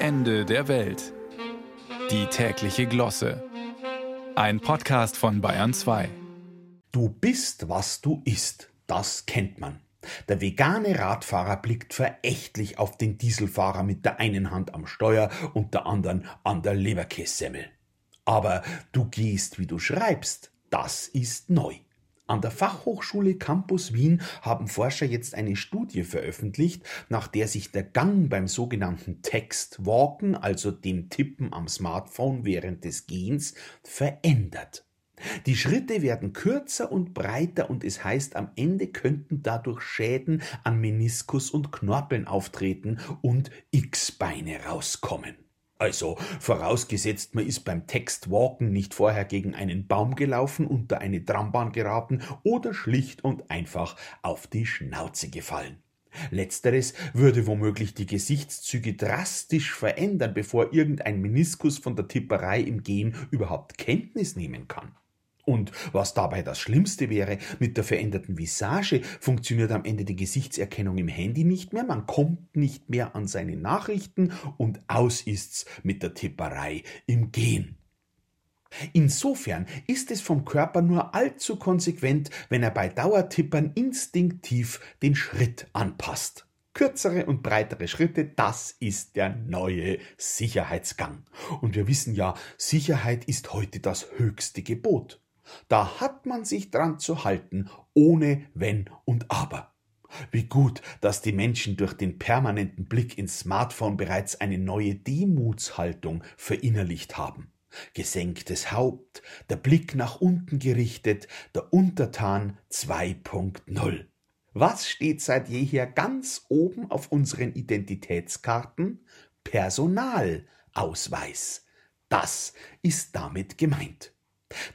Ende der Welt. Die tägliche Glosse. Ein Podcast von Bayern 2. Du bist, was du isst. Das kennt man. Der vegane Radfahrer blickt verächtlich auf den Dieselfahrer mit der einen Hand am Steuer und der anderen an der Leberkässemmel. Aber du gehst, wie du schreibst. Das ist neu. An der Fachhochschule Campus Wien haben Forscher jetzt eine Studie veröffentlicht, nach der sich der Gang beim sogenannten Textwalken, also dem Tippen am Smartphone während des Gehens, verändert. Die Schritte werden kürzer und breiter und es heißt, am Ende könnten dadurch Schäden an Meniskus und Knorpeln auftreten und X-Beine rauskommen. Also vorausgesetzt, man ist beim Textwalken nicht vorher gegen einen Baum gelaufen, unter eine Trambahn geraten oder schlicht und einfach auf die Schnauze gefallen. Letzteres würde womöglich die Gesichtszüge drastisch verändern, bevor irgendein Meniskus von der Tipperei im Gehen überhaupt Kenntnis nehmen kann. Und was dabei das Schlimmste wäre, mit der veränderten Visage funktioniert am Ende die Gesichtserkennung im Handy nicht mehr, man kommt nicht mehr an seine Nachrichten und aus ist's mit der Tipperei im Gehen. Insofern ist es vom Körper nur allzu konsequent, wenn er bei Dauertippern instinktiv den Schritt anpasst. Kürzere und breitere Schritte, das ist der neue Sicherheitsgang. Und wir wissen ja, Sicherheit ist heute das höchste Gebot. Da hat man sich dran zu halten, ohne Wenn und Aber. Wie gut, dass die Menschen durch den permanenten Blick ins Smartphone bereits eine neue Demutshaltung verinnerlicht haben. Gesenktes Haupt, der Blick nach unten gerichtet, der Untertan 2.0. Was steht seit jeher ganz oben auf unseren Identitätskarten? Personalausweis. Das ist damit gemeint.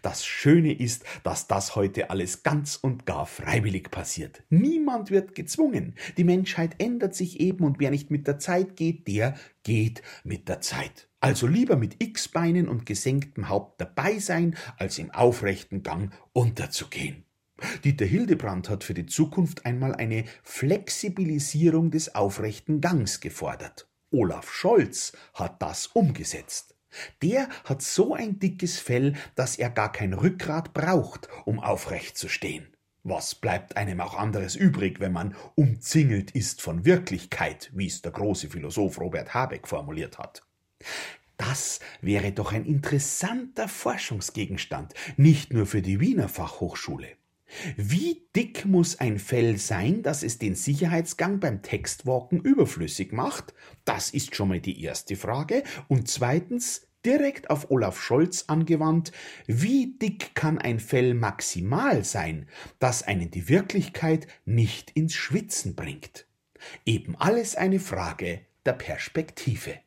Das Schöne ist, dass das heute alles ganz und gar freiwillig passiert. Niemand wird gezwungen. Die Menschheit ändert sich eben und wer nicht mit der Zeit geht, der geht mit der Zeit. Also lieber mit X-Beinen und gesenktem Haupt dabei sein, als im aufrechten Gang unterzugehen. Dieter Hildebrand hat für die Zukunft einmal eine Flexibilisierung des aufrechten Gangs gefordert. Olaf Scholz hat das umgesetzt. Der hat so ein dickes Fell, dass er gar kein Rückgrat braucht, um aufrecht zu stehen. Was bleibt einem auch anderes übrig, wenn man umzingelt ist von Wirklichkeit, wie es der große Philosoph Robert Habeck formuliert hat? Das wäre doch ein interessanter Forschungsgegenstand, nicht nur für die Wiener Fachhochschule. Wie dick muss ein Fell sein, dass es den Sicherheitsgang beim Textwalken überflüssig macht? Das ist schon mal die erste Frage. Und zweitens, direkt auf Olaf Scholz angewandt, wie dick kann ein Fell maximal sein, das einen die Wirklichkeit nicht ins Schwitzen bringt? Eben alles eine Frage der Perspektive.